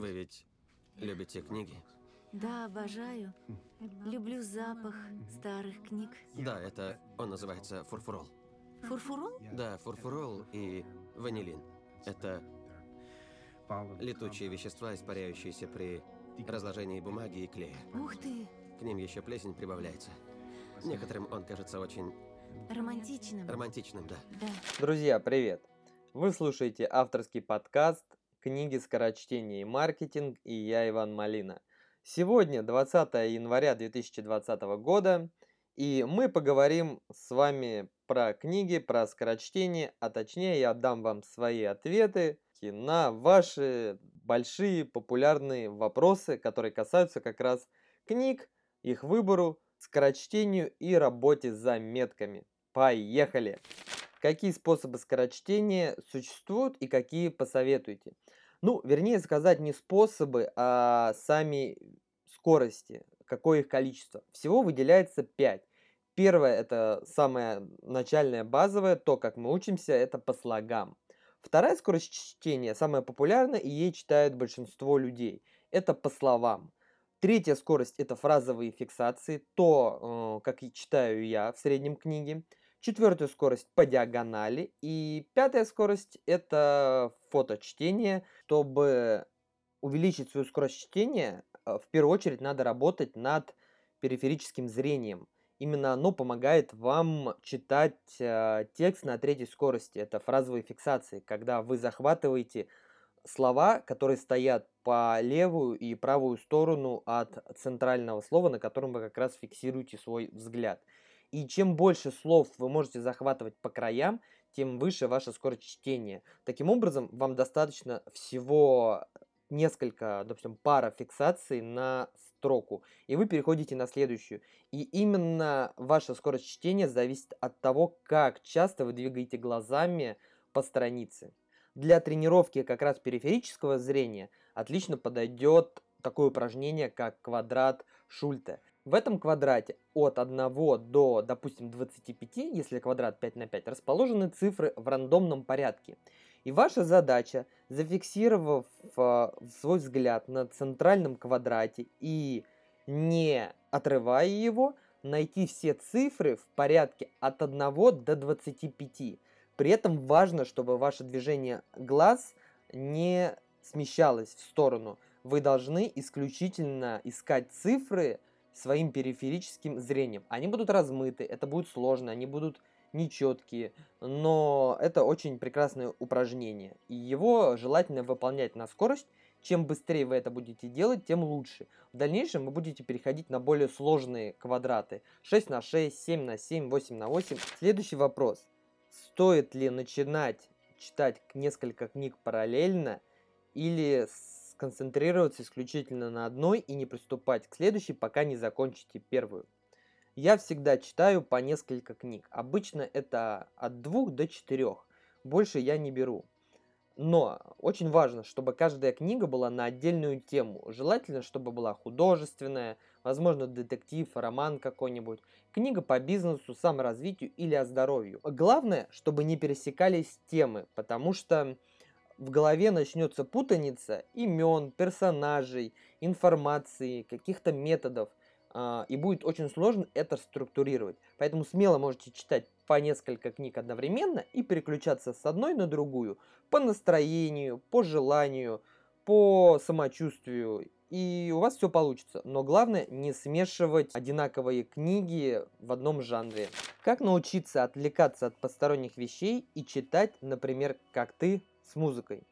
Вы ведь любите книги? Да, обожаю. Люблю запах старых книг. Да, это он называется фурфурол. Фурфурол? Да, фурфурол и ванилин. Это летучие вещества, испаряющиеся при разложении бумаги и клея. Ух ты, К ним еще плесень прибавляется. Некоторым он кажется очень романтичным. романтичным, да. Да. Друзья, привет! Вы слушаете авторский подкаст «Книги скорочтения и маркетинг» и я Иван Малина. Сегодня 20 января 2020 года, и мы поговорим с вами про книги, про скорочтение, а точнее я дам вам свои ответы на ваши большие популярные вопросы, которые касаются как раз книг, их выбору, скорочтению и работе с заметками. Поехали! Какие способы скорочтения существуют и какие посоветуете? Ну, вернее сказать, не способы, а сами скорости, какое их количество. Всего выделяется 5. Первое, это самое начальное базовое, то, как мы учимся, это по слогам. Вторая скорость чтения, самая популярная, и ей читают большинство людей. Это по словам. Третья скорость – это фразовые фиксации, то, э, как и читаю я в среднем книге. Четвертая скорость по диагонали. И пятая скорость – это фоточтение. Чтобы увеличить свою скорость чтения, э, в первую очередь надо работать над периферическим зрением. Именно оно помогает вам читать э, текст на третьей скорости. Это фразовые фиксации, когда вы захватываете слова, которые стоят по левую и правую сторону от центрального слова, на котором вы как раз фиксируете свой взгляд. И чем больше слов вы можете захватывать по краям, тем выше ваша скорость чтения. Таким образом, вам достаточно всего несколько, допустим, пара фиксаций на строку, и вы переходите на следующую. И именно ваша скорость чтения зависит от того, как часто вы двигаете глазами по странице. Для тренировки как раз периферического зрения отлично подойдет такое упражнение, как квадрат Шульте. В этом квадрате от 1 до, допустим, 25, если квадрат 5 на 5, расположены цифры в рандомном порядке. И ваша задача, зафиксировав э, свой взгляд на центральном квадрате и не отрывая его, найти все цифры в порядке от 1 до 25. При этом важно, чтобы ваше движение глаз не смещалось в сторону. Вы должны исключительно искать цифры своим периферическим зрением. Они будут размыты, это будет сложно, они будут нечеткие, но это очень прекрасное упражнение. И его желательно выполнять на скорость. Чем быстрее вы это будете делать, тем лучше. В дальнейшем вы будете переходить на более сложные квадраты. 6 на 6, 7 на 7, 8 на 8. Следующий вопрос. Стоит ли начинать читать несколько книг параллельно или сконцентрироваться исключительно на одной и не приступать к следующей, пока не закончите первую? Я всегда читаю по несколько книг. Обычно это от двух до четырех. Больше я не беру. Но очень важно, чтобы каждая книга была на отдельную тему. Желательно, чтобы была художественная, возможно, детектив, роман какой-нибудь, книга по бизнесу, саморазвитию или о здоровью. Главное, чтобы не пересекались темы, потому что в голове начнется путаница имен, персонажей, информации, каких-то методов. А, и будет очень сложно это структурировать. Поэтому смело можете читать по несколько книг одновременно и переключаться с одной на другую по настроению, по желанию, по самочувствию. И у вас все получится. Но главное не смешивать одинаковые книги в одном жанре. Как научиться отвлекаться от посторонних вещей и читать, например, как ты, с музыкой?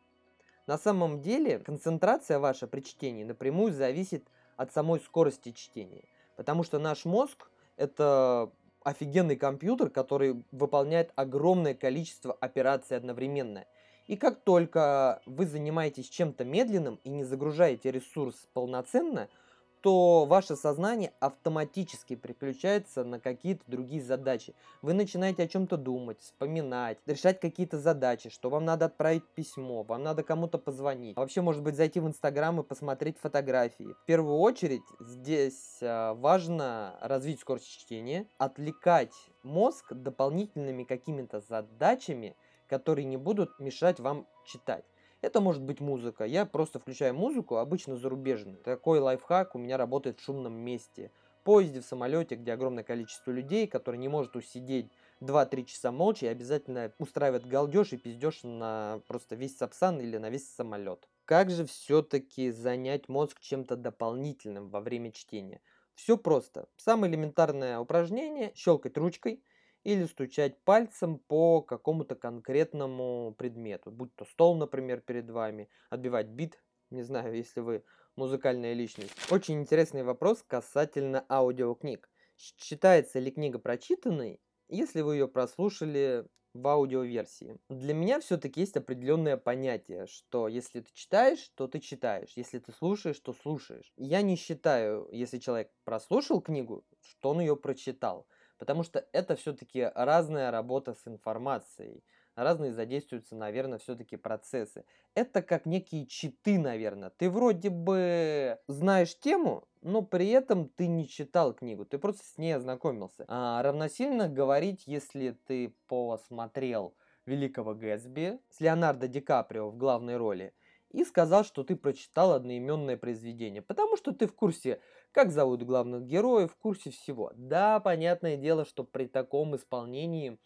На самом деле концентрация ваша при чтении напрямую зависит от самой скорости чтения. Потому что наш мозг – это офигенный компьютер, который выполняет огромное количество операций одновременно. И как только вы занимаетесь чем-то медленным и не загружаете ресурс полноценно – то ваше сознание автоматически переключается на какие-то другие задачи. Вы начинаете о чем-то думать, вспоминать, решать какие-то задачи, что вам надо отправить письмо, вам надо кому-то позвонить. А вообще, может быть, зайти в Инстаграм и посмотреть фотографии. В первую очередь, здесь а, важно развить скорость чтения, отвлекать мозг дополнительными какими-то задачами, которые не будут мешать вам читать. Это может быть музыка. Я просто включаю музыку, обычно зарубежную. Такой лайфхак у меня работает в шумном месте. В поезде, в самолете, где огромное количество людей, которые не может усидеть 2-3 часа молча и обязательно устраивает галдеж и пиздеж на просто весь сапсан или на весь самолет. Как же все-таки занять мозг чем-то дополнительным во время чтения? Все просто. Самое элементарное упражнение – щелкать ручкой или стучать пальцем по какому-то конкретному предмету. Будь то стол, например, перед вами, отбивать бит, не знаю, если вы музыкальная личность. Очень интересный вопрос касательно аудиокниг. Считается ли книга прочитанной если вы ее прослушали в аудиоверсии. Для меня все-таки есть определенное понятие, что если ты читаешь, то ты читаешь, если ты слушаешь, то слушаешь. Я не считаю, если человек прослушал книгу, что он ее прочитал, потому что это все-таки разная работа с информацией разные задействуются, наверное, все-таки процессы. Это как некие читы, наверное. Ты вроде бы знаешь тему, но при этом ты не читал книгу, ты просто с ней ознакомился. А, равносильно говорить, если ты посмотрел Великого Гэтсби с Леонардо Ди Каприо в главной роли, и сказал, что ты прочитал одноименное произведение, потому что ты в курсе, как зовут главных героев, в курсе всего. Да, понятное дело, что при таком исполнении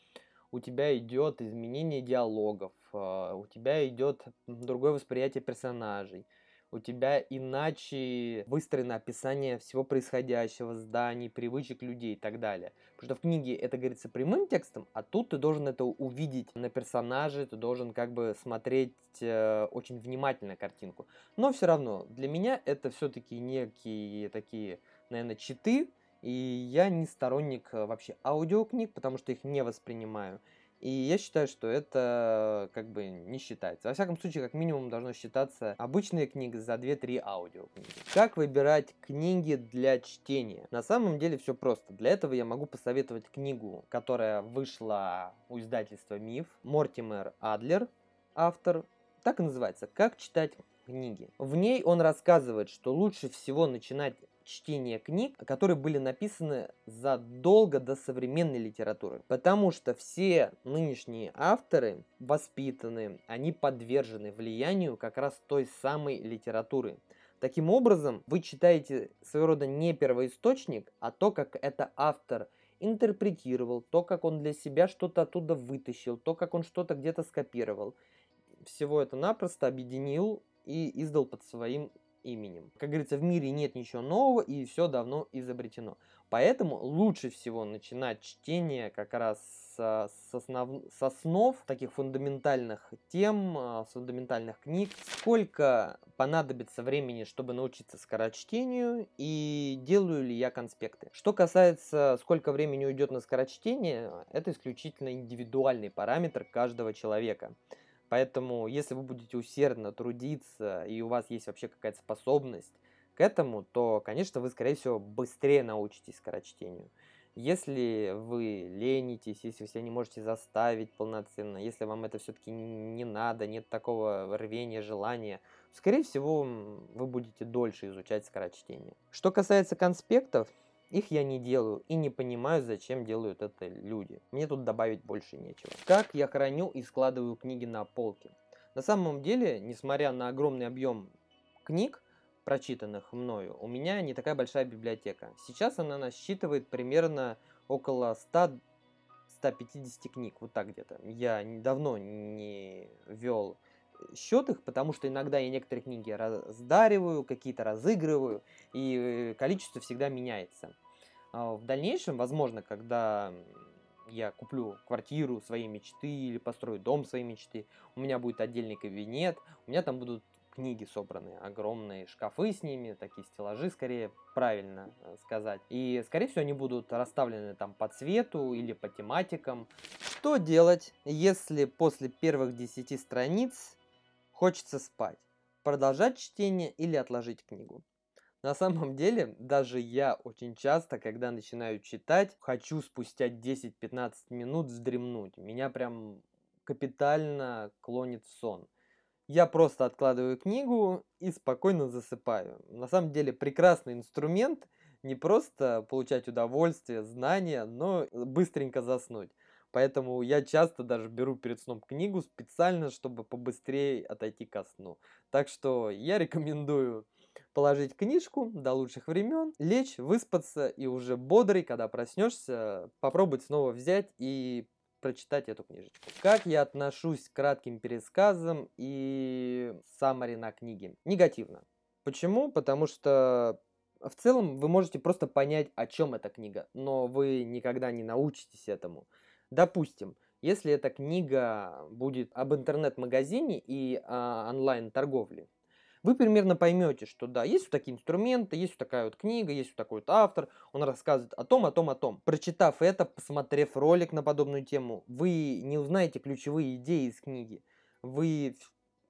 у тебя идет изменение диалогов, а, у тебя идет другое восприятие персонажей, у тебя иначе выстроено описание всего происходящего, зданий, привычек людей и так далее. Потому что в книге это говорится прямым текстом, а тут ты должен это увидеть на персонаже, ты должен как бы смотреть э, очень внимательно картинку. Но все равно, для меня это все-таки некие такие, наверное, читы, и я не сторонник э, вообще аудиокниг, потому что их не воспринимаю. И я считаю, что это как бы не считается. Во всяком случае, как минимум должно считаться обычная книга за 2-3 аудиокниги. Как выбирать книги для чтения? На самом деле все просто. Для этого я могу посоветовать книгу, которая вышла у издательства Миф. Мортимер Адлер, автор. Так и называется «Как читать книги». В ней он рассказывает, что лучше всего начинать чтение книг, которые были написаны задолго до современной литературы. Потому что все нынешние авторы воспитаны, они подвержены влиянию как раз той самой литературы. Таким образом, вы читаете своего рода не первоисточник, а то, как это автор интерпретировал, то, как он для себя что-то оттуда вытащил, то, как он что-то где-то скопировал. Всего это напросто объединил и издал под своим именем. Как говорится, в мире нет ничего нового и все давно изобретено. Поэтому лучше всего начинать чтение как раз с, основ, с основ таких фундаментальных тем, а, с фундаментальных книг. Сколько понадобится времени, чтобы научиться скорочтению и делаю ли я конспекты. Что касается, сколько времени уйдет на скорочтение, это исключительно индивидуальный параметр каждого человека. Поэтому, если вы будете усердно трудиться и у вас есть вообще какая-то способность к этому, то, конечно, вы, скорее всего, быстрее научитесь скорочтению. Если вы ленитесь, если вы себя не можете заставить полноценно, если вам это все-таки не надо, нет такого рвения, желания, скорее всего, вы будете дольше изучать скорочтение. Что касается конспектов, их я не делаю и не понимаю, зачем делают это люди. Мне тут добавить больше нечего. Как я храню и складываю книги на полке? На самом деле, несмотря на огромный объем книг, прочитанных мною, у меня не такая большая библиотека. Сейчас она насчитывает примерно около 100 150 книг, вот так где-то. Я давно не вел счет их, потому что иногда я некоторые книги раздариваю, какие-то разыгрываю, и количество всегда меняется. А в дальнейшем, возможно, когда я куплю квартиру своей мечты или построю дом своей мечты, у меня будет отдельный кабинет, у меня там будут книги собраны, огромные шкафы с ними, такие стеллажи, скорее правильно э, сказать. И, скорее всего, они будут расставлены там по цвету или по тематикам. Что делать, если после первых 10 страниц хочется спать? Продолжать чтение или отложить книгу? На самом деле, даже я очень часто, когда начинаю читать, хочу спустя 10-15 минут вздремнуть. Меня прям капитально клонит сон. Я просто откладываю книгу и спокойно засыпаю. На самом деле прекрасный инструмент не просто получать удовольствие, знания, но быстренько заснуть. Поэтому я часто даже беру перед сном книгу специально, чтобы побыстрее отойти ко сну. Так что я рекомендую положить книжку до лучших времен, лечь, выспаться и уже бодрый, когда проснешься, попробовать снова взять и прочитать эту книжечку. Как я отношусь к кратким пересказам и саммари на книге? Негативно. Почему? Потому что в целом вы можете просто понять, о чем эта книга, но вы никогда не научитесь этому. Допустим, если эта книга будет об интернет-магазине и о онлайн-торговле, вы примерно поймете, что да, есть вот такие инструменты, есть вот такая вот книга, есть вот такой вот автор, он рассказывает о том, о том, о том. Прочитав это, посмотрев ролик на подобную тему, вы не узнаете ключевые идеи из книги, вы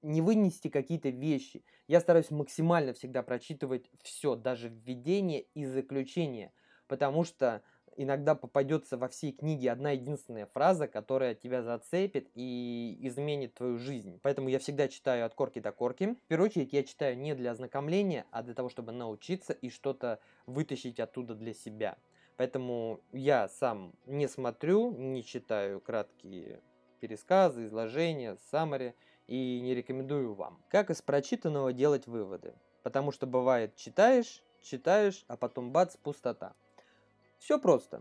не вынести какие-то вещи. Я стараюсь максимально всегда прочитывать все, даже введение и заключение, потому что иногда попадется во всей книге одна единственная фраза, которая тебя зацепит и изменит твою жизнь. Поэтому я всегда читаю от корки до корки. В первую очередь я читаю не для ознакомления, а для того, чтобы научиться и что-то вытащить оттуда для себя. Поэтому я сам не смотрю, не читаю краткие пересказы, изложения, саммари и не рекомендую вам. Как из прочитанного делать выводы? Потому что бывает читаешь, читаешь, а потом бац, пустота. Все просто.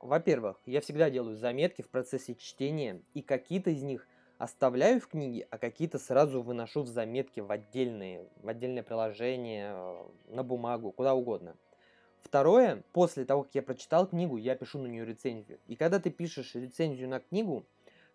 Во-первых, я всегда делаю заметки в процессе чтения, и какие-то из них оставляю в книге, а какие-то сразу выношу в заметки в отдельные, в отдельное приложение, на бумагу, куда угодно. Второе, после того, как я прочитал книгу, я пишу на нее рецензию. И когда ты пишешь рецензию на книгу,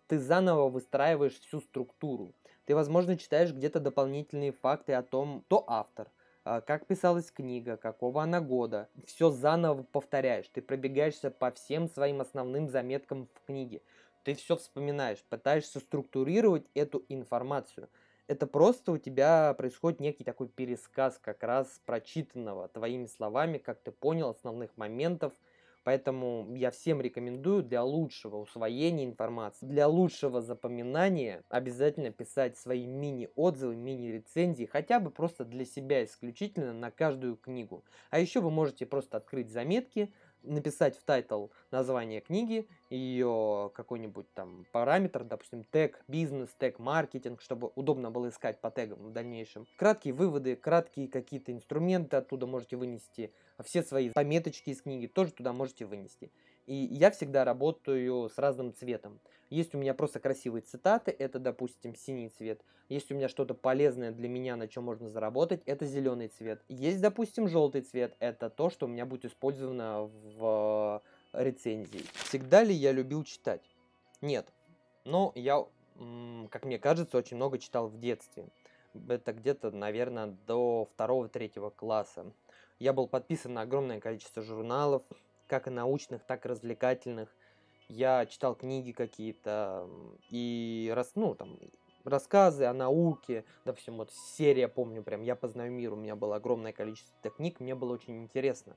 ты заново выстраиваешь всю структуру. Ты, возможно, читаешь где-то дополнительные факты о том, кто автор – как писалась книга, какого она года. Все заново повторяешь. Ты пробегаешься по всем своим основным заметкам в книге. Ты все вспоминаешь, пытаешься структурировать эту информацию. Это просто у тебя происходит некий такой пересказ как раз прочитанного твоими словами, как ты понял основных моментов – Поэтому я всем рекомендую для лучшего усвоения информации, для лучшего запоминания обязательно писать свои мини-отзывы, мини-рецензии, хотя бы просто для себя исключительно на каждую книгу. А еще вы можете просто открыть заметки, написать в title название книги, ее какой-нибудь там параметр, допустим, тег бизнес, тег маркетинг, чтобы удобно было искать по тегам в дальнейшем. Краткие выводы, краткие какие-то инструменты оттуда можете вынести, все свои пометочки из книги тоже туда можете вынести. И я всегда работаю с разным цветом. Есть у меня просто красивые цитаты, это, допустим, синий цвет. Есть у меня что-то полезное для меня, на чем можно заработать, это зеленый цвет. Есть, допустим, желтый цвет, это то, что у меня будет использовано в рецензии. Всегда ли я любил читать? Нет. Но я, как мне кажется, очень много читал в детстве. Это где-то, наверное, до второго-третьего класса. Я был подписан на огромное количество журналов, как и научных, так и развлекательных я читал книги какие-то и раз, ну, там, рассказы о науке, допустим, вот серия, помню прям, «Я познаю мир», у меня было огромное количество книг, мне было очень интересно.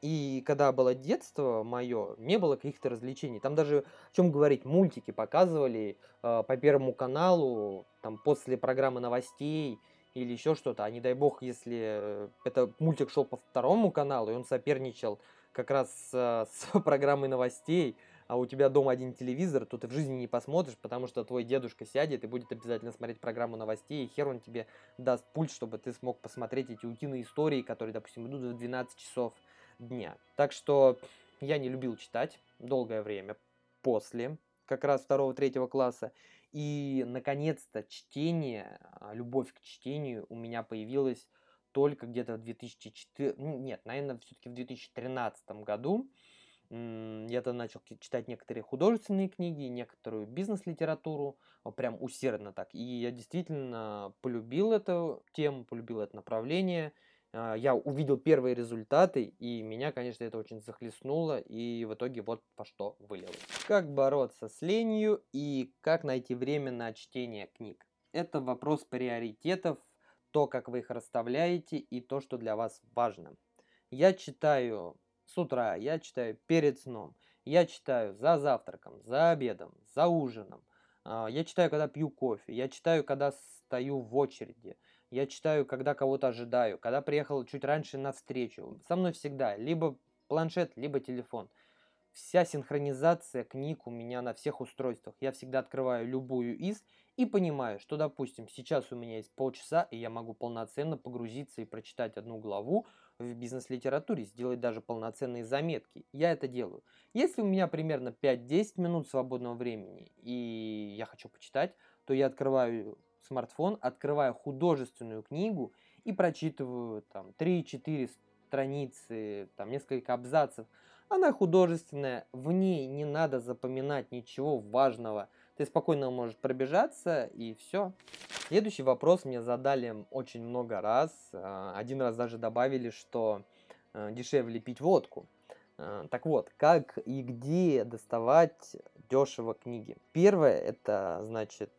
И когда было детство мое, не было каких-то развлечений. Там даже, о чем говорить, мультики показывали э, по Первому каналу, там после программы новостей или еще что-то. А не дай бог, если э, это мультик шел по Второму каналу, и он соперничал как раз с, с программой новостей, а у тебя дома один телевизор, то ты в жизни не посмотришь, потому что твой дедушка сядет и будет обязательно смотреть программу новостей, и хер он тебе даст пульт, чтобы ты смог посмотреть эти утиные истории, которые, допустим, идут в 12 часов дня. Так что я не любил читать долгое время после как раз второго-третьего класса. И, наконец-то, чтение, а, любовь к чтению у меня появилась только где-то в 2004... Ну, нет, наверное, все-таки в 2013 году я тогда начал читать некоторые художественные книги, некоторую бизнес-литературу, прям усердно так. И я действительно полюбил эту тему, полюбил это направление. А, я увидел первые результаты, и меня, конечно, это очень захлестнуло, и в итоге вот по что вылилось. Как бороться с ленью и как найти время на чтение книг? Это вопрос приоритетов, то, как вы их расставляете, и то, что для вас важно. Я читаю с утра, я читаю перед сном, я читаю за завтраком, за обедом, за ужином, а, я читаю, когда пью кофе, я читаю, когда стою в очереди, я читаю, когда кого-то ожидаю, когда приехал чуть раньше на встречу. Со мной всегда либо планшет, либо телефон. вся синхронизация книг у меня на всех устройствах. Я всегда открываю любую из и понимаю, что, допустим, сейчас у меня есть полчаса, и я могу полноценно погрузиться и прочитать одну главу в бизнес-литературе, сделать даже полноценные заметки. Я это делаю. Если у меня примерно 5-10 минут свободного времени, и я хочу почитать, то я открываю смартфон, открываю художественную книгу и прочитываю там 3-4 страницы, там несколько абзацев. Она художественная, в ней не надо запоминать ничего важного. Ты спокойно можешь пробежаться и все. Следующий вопрос мне задали очень много раз. А, один раз даже добавили, что э, дешевле пить водку. А, так вот, как и где доставать дешево книги? Первое, это значит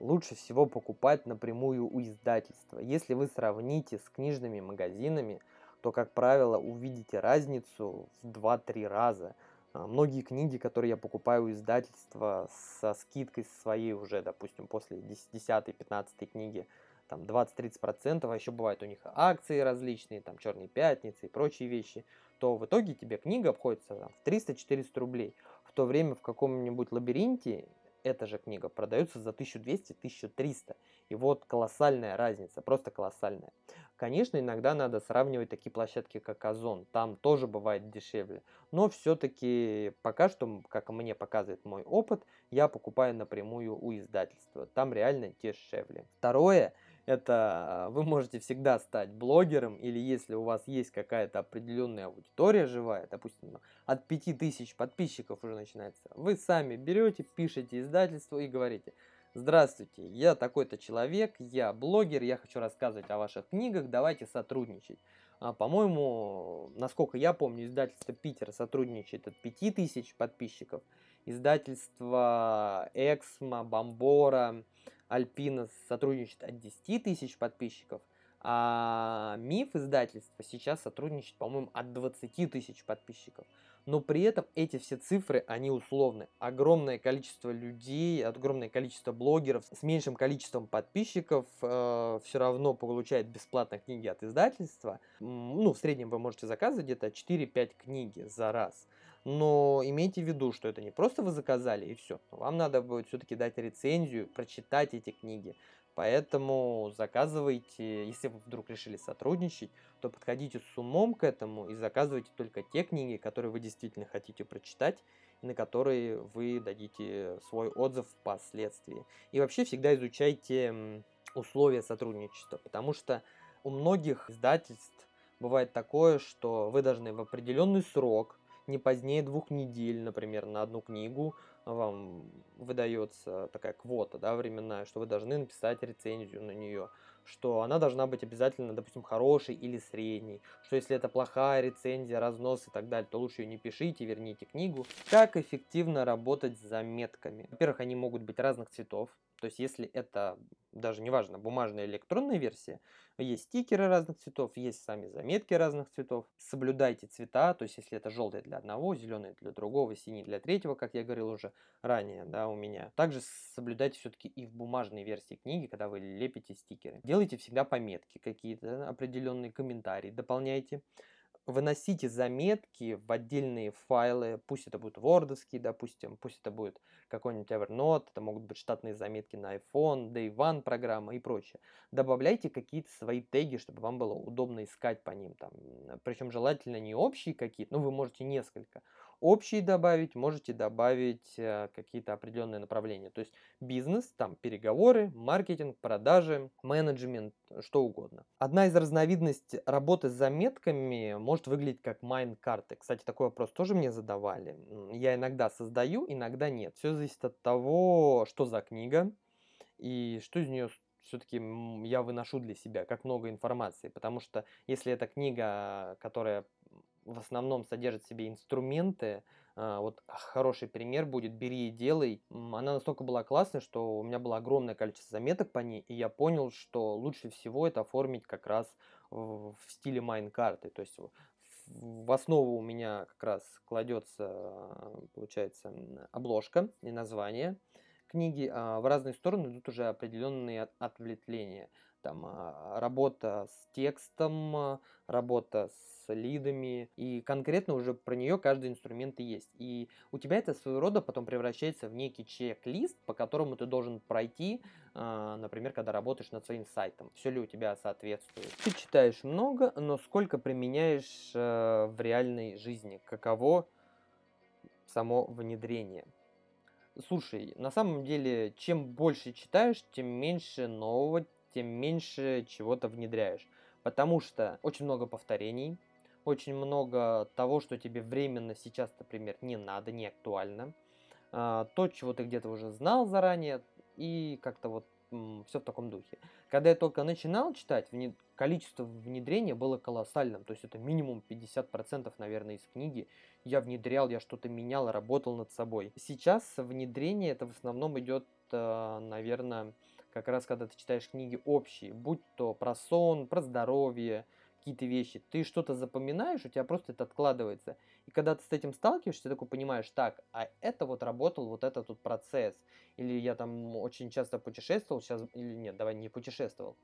лучше всего покупать напрямую у издательства. Если вы сравните с книжными магазинами, то, как правило, увидите разницу в 2-3 раза. А, многие книги, которые я покупаю у издательства со скидкой своей уже, допустим, после 10-15 книги, там 20-30%, а еще бывают у них акции различные, там черные пятницы и прочие вещи, то в итоге тебе книга обходится там, в 300-400 рублей. В то время в каком-нибудь лабиринте эта же книга продается за 1200-1300. И вот колоссальная разница, просто колоссальная. Конечно, иногда надо сравнивать такие площадки, как Озон. Там тоже бывает дешевле. Но все-таки пока что, как мне показывает мой опыт, я покупаю напрямую у издательства. Там реально дешевле. Второе – это вы можете всегда стать блогером, или если у вас есть какая-то определенная аудитория живая, допустим, ну, от 5000 подписчиков уже начинается, вы сами берете, пишете издательство и говорите, здравствуйте, я такой-то человек, я блогер, я хочу рассказывать о ваших книгах, давайте сотрудничать. А, по-моему, насколько я помню, издательство Питера сотрудничает от 5000 подписчиков, издательство Эксмо, Бомбора, Альпина сотрудничает от 10 тысяч подписчиков, а Миф издательство сейчас сотрудничает, по-моему, от 20 тысяч подписчиков. Но при этом эти все цифры, они условны. Огромное количество людей, огромное количество блогеров с меньшим количеством подписчиков э, все равно получает бесплатно книги от издательства. Ну, в среднем вы можете заказывать где-то 4-5 книги за раз. Но имейте в виду, что это не просто вы заказали и все. Вам надо будет все-таки дать рецензию, прочитать эти книги. Поэтому заказывайте, если вы вдруг решили сотрудничать, то подходите с умом к этому и заказывайте только те книги, которые вы действительно хотите прочитать и на которые вы дадите свой отзыв впоследствии. И вообще всегда изучайте условия сотрудничества, потому что у многих издательств бывает такое, что вы должны в определенный срок не позднее двух недель, например, на одну книгу вам выдается такая квота, да, временная, что вы должны написать рецензию на нее, что она должна быть обязательно, допустим, хорошей или средней, что если это плохая рецензия, разнос и так далее, то лучше ее не пишите, верните книгу. Как эффективно работать с заметками? Во-первых, они могут быть разных цветов, то есть, если это даже неважно, бумажная или электронная версия, есть стикеры разных цветов, есть сами заметки разных цветов. Соблюдайте цвета, то есть, если это желтый для одного, зеленый для другого, синий для третьего, как я говорил уже ранее, да, у меня. Также соблюдайте все-таки и в бумажной версии книги, когда вы лепите стикеры. Делайте всегда пометки какие-то, определенные комментарии, дополняйте выносите заметки в отдельные файлы, пусть это будет вордовский, допустим, пусть это будет какой-нибудь Evernote, это могут быть штатные заметки на iPhone, Day One программа и прочее. Добавляйте какие-то свои теги, чтобы вам было удобно искать по ним. Там, причем желательно не общие какие-то, но вы можете несколько общие добавить, можете добавить э, какие-то определенные направления. То есть бизнес, там переговоры, маркетинг, продажи, менеджмент, что угодно. Одна из разновидностей работы с заметками может выглядеть как майн-карты. Кстати, такой вопрос тоже мне задавали. Я иногда создаю, иногда нет. Все зависит от того, что за книга и что из нее все-таки я выношу для себя, как много информации. Потому что если это книга, которая в основном содержит в себе инструменты. А, вот хороший пример будет «Бери и делай». Она настолько была классной, что у меня было огромное количество заметок по ней, и я понял, что лучше всего это оформить как раз в стиле майн-карты. То есть в основу у меня как раз кладется, получается, обложка и название книги, а в разные стороны идут уже определенные ответвления. Там а, работа с текстом, а, работа с лидами, и конкретно уже про нее каждый инструмент и есть. И у тебя это своего рода потом превращается в некий чек-лист, по которому ты должен пройти, а, например, когда работаешь над своим сайтом. Все ли у тебя соответствует. Ты читаешь много, но сколько применяешь в реальной жизни? Каково само внедрение? Слушай, на самом деле, чем больше читаешь, тем меньше нового, тем меньше чего-то внедряешь. Потому что очень много повторений, очень много того, что тебе временно сейчас, например, не надо, не актуально. А, то, чего ты где-то уже знал заранее, и как-то вот все в таком духе. Когда я только начинал читать, количество внедрения было колоссальным. То есть это минимум 50%, наверное, из книги. Я внедрял, я что-то менял, работал над собой. Сейчас внедрение это в основном идет, э, наверное, как раз когда ты читаешь книги общие, будь то про сон, про здоровье, какие-то вещи, ты что-то запоминаешь, у тебя просто это откладывается. И когда ты с этим сталкиваешься, ты такой понимаешь, так, а это вот работал вот этот тут процесс. Или я там очень часто путешествовал, сейчас, или нет, давай не путешествовал.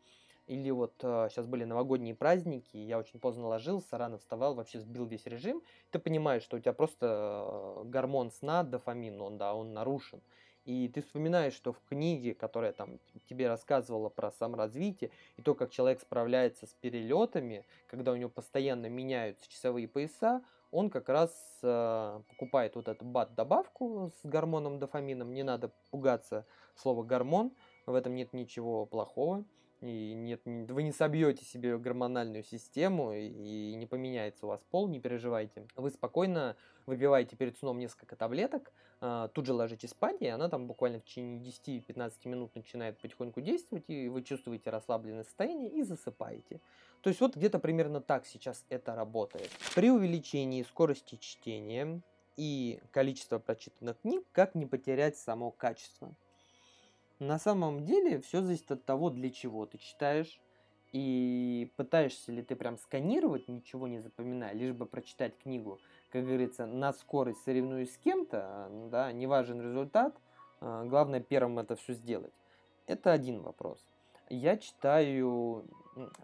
Или вот э, сейчас были новогодние праздники, я очень поздно ложился, рано вставал, вообще сбил весь режим. Ты понимаешь, что у тебя просто э, гормон сна, дофамин, он, да, он нарушен. И ты вспоминаешь, что в книге, которая там тебе рассказывала про саморазвитие, и то, как человек справляется с перелетами, когда у него постоянно меняются часовые пояса, он как раз э, покупает вот эту бат-добавку с гормоном дофамином. Не надо пугаться слова гормон, в этом нет ничего плохого и нет, вы не собьете себе гормональную систему, и не поменяется у вас пол, не переживайте. Вы спокойно выпиваете перед сном несколько таблеток, тут же ложитесь спать, и она там буквально в течение 10-15 минут начинает потихоньку действовать, и вы чувствуете расслабленное состояние и засыпаете. То есть вот где-то примерно так сейчас это работает. При увеличении скорости чтения и количества прочитанных книг, как не потерять само качество? На самом деле все зависит от того, для чего ты читаешь, и пытаешься ли ты прям сканировать, ничего не запоминая, лишь бы прочитать книгу, как говорится, на скорость соревнуюсь с кем-то, да, не важен результат, а, главное первым это все сделать. Это один вопрос. Я читаю,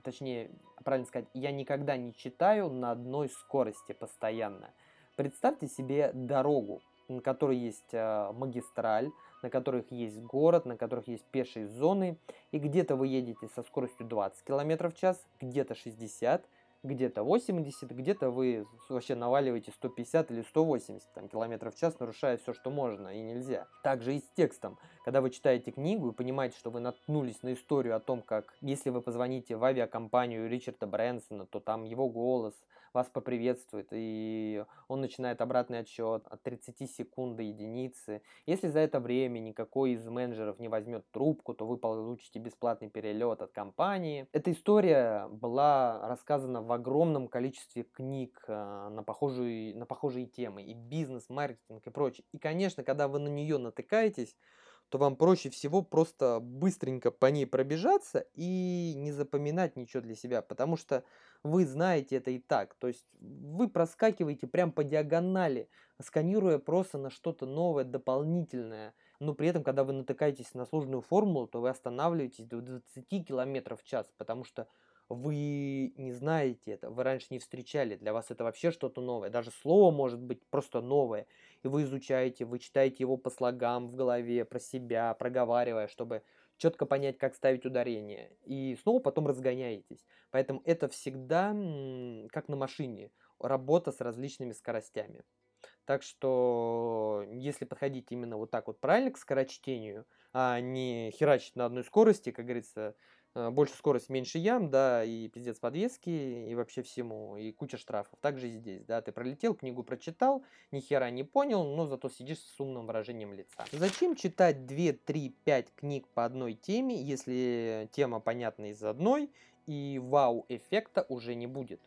точнее, правильно сказать, я никогда не читаю на одной скорости постоянно. Представьте себе дорогу, на которой есть а, магистраль, на которых есть город, на которых есть пешие зоны, и где-то вы едете со скоростью 20 км в час, где-то 60 где-то 80, где-то вы вообще наваливаете 150 или 180 там, км в час, нарушая все, что можно и нельзя. Также и с текстом. Когда вы читаете книгу и понимаете, что вы наткнулись на историю о том, как если вы позвоните в авиакомпанию Ричарда Брэнсона, то там его голос вас поприветствует, и он начинает обратный отсчет от 30 секунд до единицы. Если за это время никакой из менеджеров не возьмет трубку, то вы получите бесплатный перелет от компании. Эта история была рассказана в огромном количестве книг э, на похожие, на похожие темы, и бизнес, маркетинг и прочее. И, конечно, когда вы на нее натыкаетесь, то вам проще всего просто быстренько по ней пробежаться и не запоминать ничего для себя, потому что вы знаете это и так. То есть вы проскакиваете прям по диагонали, сканируя просто на что-то новое, дополнительное. Но при этом, когда вы натыкаетесь на сложную формулу, то вы останавливаетесь до 20 км в час, потому что вы не знаете это, вы раньше не встречали, для вас это вообще что-то новое, даже слово может быть просто новое, и вы изучаете, вы читаете его по слогам в голове, про себя, проговаривая, чтобы четко понять, как ставить ударение, и снова потом разгоняетесь. Поэтому это всегда как на машине, работа с различными скоростями. Так что, если подходить именно вот так вот правильно к скорочтению, а не херачить на одной скорости, как говорится, больше скорость, меньше ям, да, и пиздец подвески, и вообще всему, и куча штрафов. Также и здесь, да, ты пролетел, книгу прочитал, ни хера не понял, но зато сидишь с умным выражением лица. Зачем читать 2, 3, 5 книг по одной теме, если тема понятна из одной, и вау-эффекта уже не будет.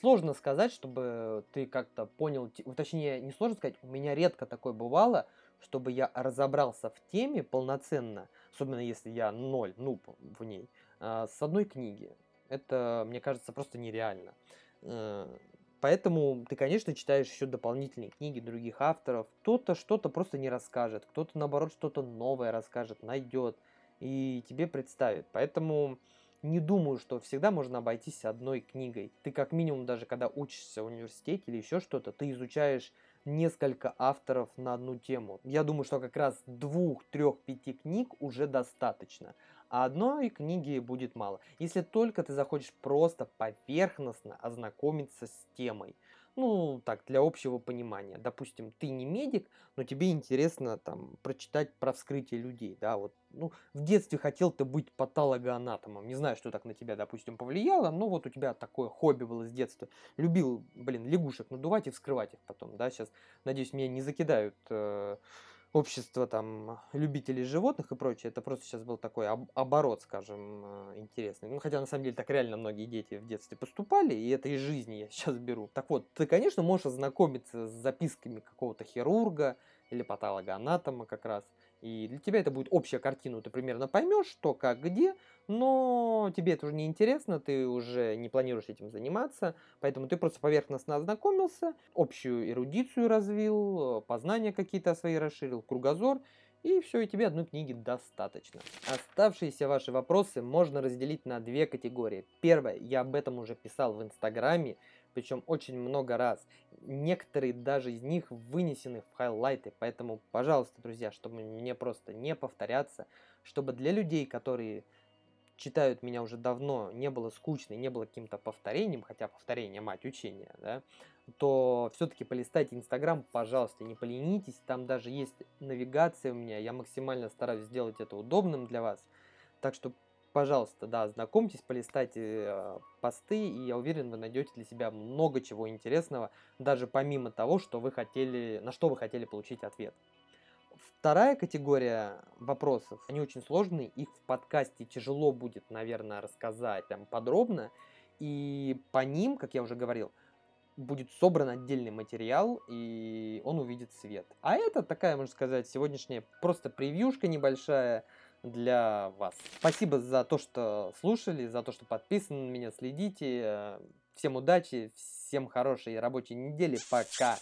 Сложно сказать, чтобы ты как-то понял, точнее, не сложно сказать, у меня редко такое бывало, чтобы я разобрался в теме полноценно, особенно если я ноль, ну, в ней, а, с одной книги. Это, мне кажется, просто нереально. Э, поэтому ты, конечно, читаешь еще дополнительные книги других авторов. Кто-то что-то просто не расскажет, кто-то, наоборот, что-то новое расскажет, найдет. и тебе представят. Поэтому не думаю, что всегда можно обойтись одной книгой. Ты как минимум даже когда учишься в университете или еще что-то, ты изучаешь несколько авторов на одну тему. Я думаю, что как раз двух, трех, пяти книг уже достаточно, а одной книги будет мало. Если только ты захочешь просто поверхностно ознакомиться с темой ну, так, для общего понимания. Допустим, ты не медик, но тебе интересно там прочитать про вскрытие людей, да, вот, ну, в детстве хотел ты быть патологоанатомом, не знаю, что так на тебя, допустим, повлияло, но вот у тебя такое хобби было с детства. Любил, блин, лягушек надувать и вскрывать их потом, да, сейчас, надеюсь, меня не закидают э, общество там любителей животных и прочее. Это просто сейчас был такой об- оборот, скажем, э, интересный. Ну, хотя на самом деле так реально многие дети в детстве поступали, и это из жизни я сейчас беру. Так вот, ты, конечно, можешь ознакомиться с записками какого-то хирурга или патологоанатома как раз – и для тебя это будет общая картина, ты примерно поймешь, что, как, где, но тебе это уже не интересно, ты уже не планируешь этим заниматься, поэтому ты просто поверхностно ознакомился, общую эрудицию развил, познания какие-то свои расширил, кругозор, и все, и тебе одной книги достаточно. Оставшиеся ваши вопросы можно разделить на две категории. Первое, я об этом уже писал в Инстаграме, причем очень много раз. Некоторые даже из них вынесены в хайлайты, поэтому, пожалуйста, друзья, чтобы мне просто не повторяться, чтобы для людей, которые читают меня уже давно, не было скучно, не было каким-то повторением, хотя повторение мать учения, да, то все-таки полистайте Инстаграм, пожалуйста, не поленитесь, там даже есть навигация у меня, я максимально стараюсь сделать это удобным для вас, так что пожалуйста, да, знакомьтесь, полистайте э, посты, и я уверен, вы найдете для себя много чего интересного, даже помимо того, что вы хотели, на что вы хотели получить ответ. Вторая категория вопросов, они очень сложные, их в подкасте тяжело будет, наверное, рассказать там подробно, и по ним, как я уже говорил, будет собран отдельный материал, и он увидит свет. А это такая, можно сказать, сегодняшняя просто превьюшка небольшая, для вас. Спасибо за то, что слушали, за то, что подписаны на меня, следите. Всем удачи, всем хорошей рабочей недели. Пока!